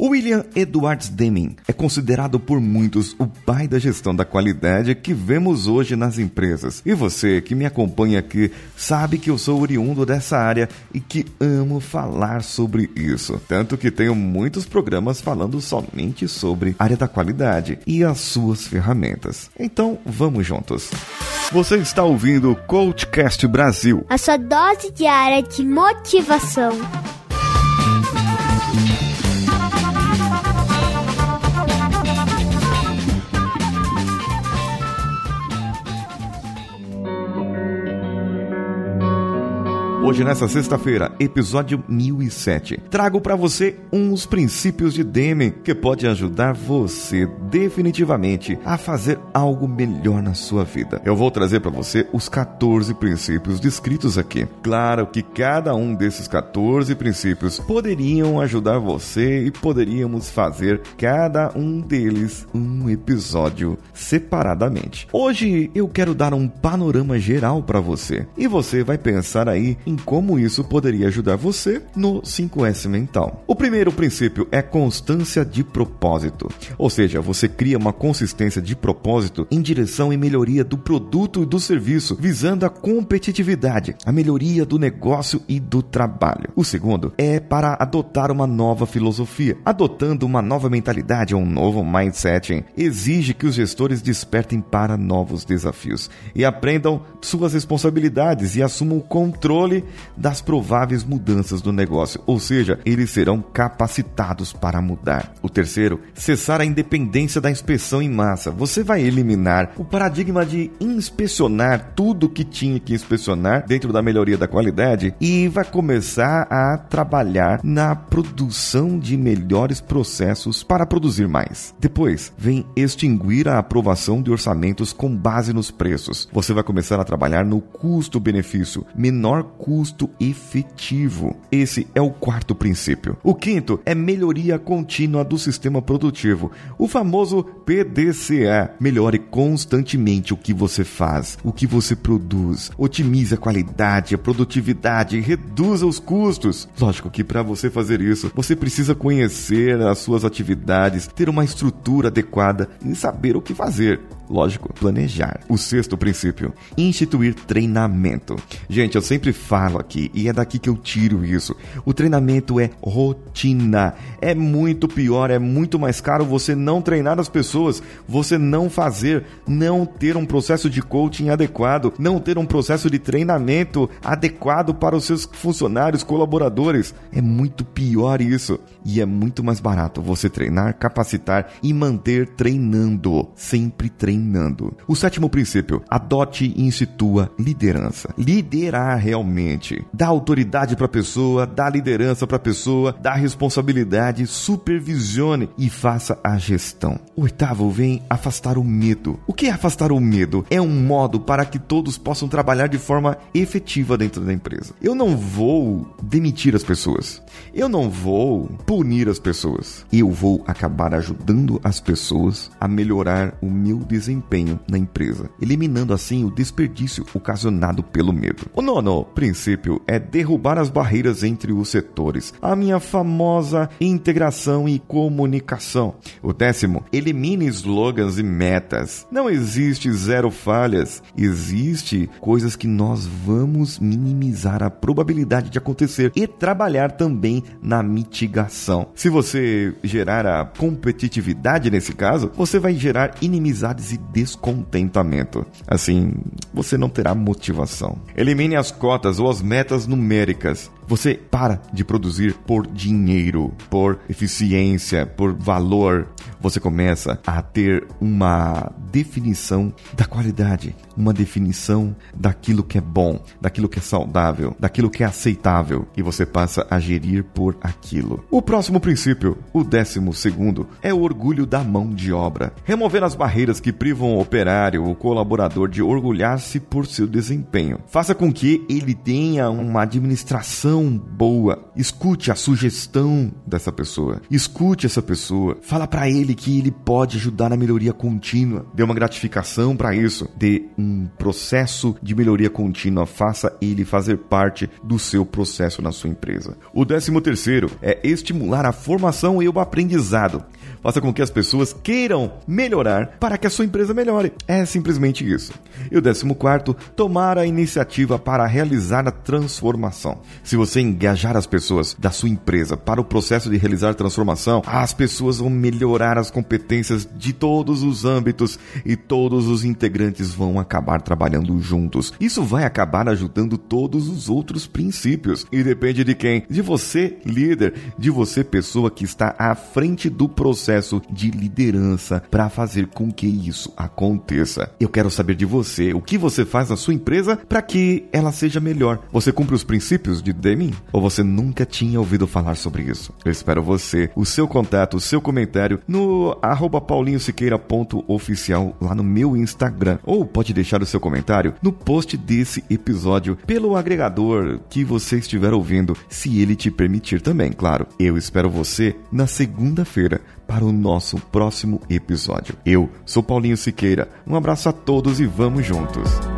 William Edwards Deming é considerado por muitos o pai da gestão da qualidade que vemos hoje nas empresas. E você que me acompanha aqui sabe que eu sou oriundo dessa área e que amo falar sobre isso. Tanto que tenho muitos programas falando somente sobre a área da qualidade e as suas ferramentas. Então vamos juntos. Você está ouvindo o Coachcast Brasil a sua dose diária de motivação. Hoje, nessa sexta-feira, episódio 1007, trago para você uns princípios de Deming que pode ajudar você definitivamente a fazer algo melhor na sua vida. Eu vou trazer para você os 14 princípios descritos aqui. Claro que cada um desses 14 princípios poderiam ajudar você e poderíamos fazer cada um deles um episódio separadamente. Hoje eu quero dar um panorama geral para você e você vai pensar aí em como isso poderia ajudar você no 5S mental. O primeiro princípio é constância de propósito, ou seja, você cria uma consistência de propósito em direção e melhoria do produto e do serviço, visando a competitividade, a melhoria do negócio e do trabalho. O segundo é para adotar uma nova filosofia. Adotando uma nova mentalidade ou um novo mindset exige que os gestores despertem para novos desafios e aprendam suas responsabilidades e assumam o controle das prováveis mudanças do negócio, ou seja, eles serão capacitados para mudar. O terceiro, cessar a independência da inspeção em massa. Você vai eliminar o paradigma de inspecionar tudo que tinha que inspecionar dentro da melhoria da qualidade e vai começar a trabalhar na produção de melhores processos para produzir mais. Depois, vem extinguir a aprovação de orçamentos com base nos preços. Você vai começar a trabalhar no custo-benefício, menor custo custo efetivo. Esse é o quarto princípio. O quinto é melhoria contínua do sistema produtivo, o famoso PDCA. Melhore constantemente o que você faz, o que você produz, otimize a qualidade, a produtividade, reduza os custos. Lógico que para você fazer isso, você precisa conhecer as suas atividades, ter uma estrutura adequada e saber o que fazer. Lógico, planejar. O sexto princípio: instituir treinamento. Gente, eu sempre falo aqui e é daqui que eu tiro isso. O treinamento é rotina. É muito pior, é muito mais caro você não treinar as pessoas, você não fazer, não ter um processo de coaching adequado, não ter um processo de treinamento adequado para os seus funcionários, colaboradores. É muito pior isso. E é muito mais barato você treinar, capacitar e manter treinando. Sempre treinando treinando. O sétimo princípio: adote e institua liderança. Liderar realmente. Dá autoridade para a pessoa, dá liderança para a pessoa, dá responsabilidade, supervisione e faça a gestão. O oitavo vem afastar o medo. O que é afastar o medo? É um modo para que todos possam trabalhar de forma efetiva dentro da empresa. Eu não vou demitir as pessoas. Eu não vou punir as pessoas. Eu vou acabar ajudando as pessoas a melhorar o meu desempenho desempenho na empresa, eliminando assim o desperdício ocasionado pelo medo. O nono princípio é derrubar as barreiras entre os setores, a minha famosa integração e comunicação. O décimo, elimine slogans e metas. Não existe zero falhas, existe coisas que nós vamos minimizar a probabilidade de acontecer e trabalhar também na mitigação. Se você gerar a competitividade nesse caso, você vai gerar inimizades e descontentamento. Assim, você não terá motivação. Elimine as cotas ou as metas numéricas. Você para de produzir por dinheiro, por eficiência, por valor. Você começa a ter uma definição da qualidade, uma definição daquilo que é bom, daquilo que é saudável, daquilo que é aceitável e você passa a gerir por aquilo. O próximo princípio, o décimo segundo, é o orgulho da mão de obra. Remover as barreiras que privam o operário, o colaborador de orgulhar-se por seu desempenho. Faça com que ele tenha uma administração boa, escute a sugestão dessa pessoa, escute essa pessoa, fala para ele que ele pode ajudar na melhoria contínua, dê uma gratificação para isso, dê um processo de melhoria contínua, faça ele fazer parte do seu processo na sua empresa. O décimo terceiro é estimular a formação e o aprendizado. Faça com que as pessoas queiram melhorar para que a sua empresa melhore. É simplesmente isso. E o décimo quarto, tomar a iniciativa para realizar a transformação. Se você engajar as pessoas da sua empresa para o processo de realizar transformação, as pessoas vão melhorar as competências de todos os âmbitos e todos os integrantes vão acabar trabalhando juntos. Isso vai acabar ajudando todos os outros princípios. E depende de quem? De você, líder, de você, pessoa que está à frente do processo de liderança para fazer com que isso aconteça. Eu quero saber de você, o que você faz na sua empresa para que ela seja melhor. Você cumpre os princípios de Deming? Ou você nunca tinha ouvido falar sobre isso? Eu espero você, o seu contato, o seu comentário no arroba paulinhosiqueira.oficial lá no meu Instagram. Ou pode deixar o seu comentário no post desse episódio pelo agregador que você estiver ouvindo, se ele te permitir também, claro. Eu espero você na segunda-feira para o nosso próximo episódio. Eu sou Paulinho Siqueira. Um abraço a todos e vamos juntos.